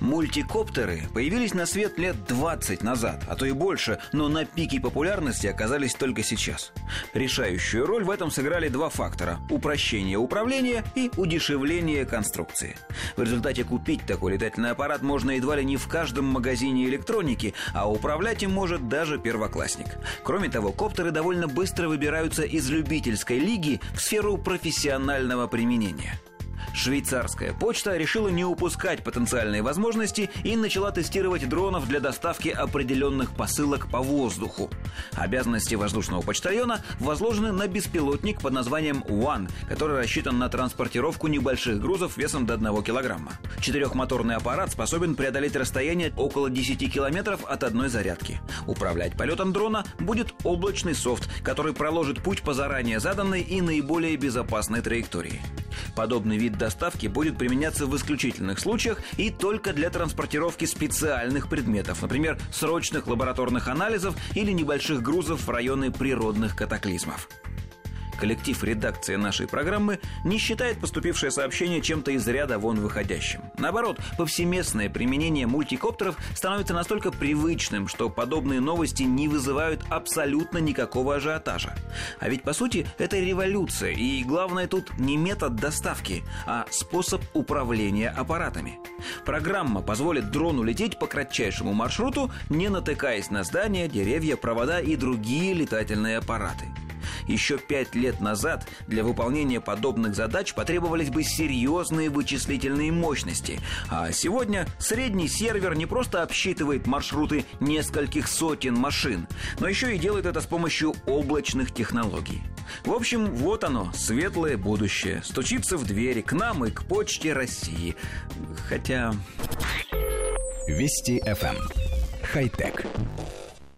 Мультикоптеры появились на свет лет 20 назад, а то и больше, но на пике популярности оказались только сейчас. Решающую роль в этом сыграли два фактора – упрощение управления и удешевление конструкции. В результате купить такой летательный аппарат можно едва ли не в каждом магазине электроники, а управлять им может даже первоклассник. Кроме того, коптеры довольно быстро выбираются из любительской лиги в сферу профессионального применения – Швейцарская почта решила не упускать потенциальные возможности и начала тестировать дронов для доставки определенных посылок по воздуху. Обязанности воздушного почтальона возложены на беспилотник под названием One, который рассчитан на транспортировку небольших грузов весом до 1 килограмма. Четырехмоторный аппарат способен преодолеть расстояние около 10 километров от одной зарядки. Управлять полетом дрона будет облачный софт, который проложит путь по заранее заданной и наиболее безопасной траектории. Подобный вид доставки будет применяться в исключительных случаях и только для транспортировки специальных предметов, например, срочных лабораторных анализов или небольших грузов в районы природных катаклизмов коллектив редакции нашей программы не считает поступившее сообщение чем-то из ряда вон выходящим. Наоборот, повсеместное применение мультикоптеров становится настолько привычным, что подобные новости не вызывают абсолютно никакого ажиотажа. А ведь, по сути, это революция, и главное тут не метод доставки, а способ управления аппаратами. Программа позволит дрону лететь по кратчайшему маршруту, не натыкаясь на здания, деревья, провода и другие летательные аппараты. Еще пять лет назад для выполнения подобных задач потребовались бы серьезные вычислительные мощности. А сегодня средний сервер не просто обсчитывает маршруты нескольких сотен машин, но еще и делает это с помощью облачных технологий. В общем, вот оно, светлое будущее. Стучится в двери к нам и к почте России. Хотя... Вести FM. Эм. Хай-тек.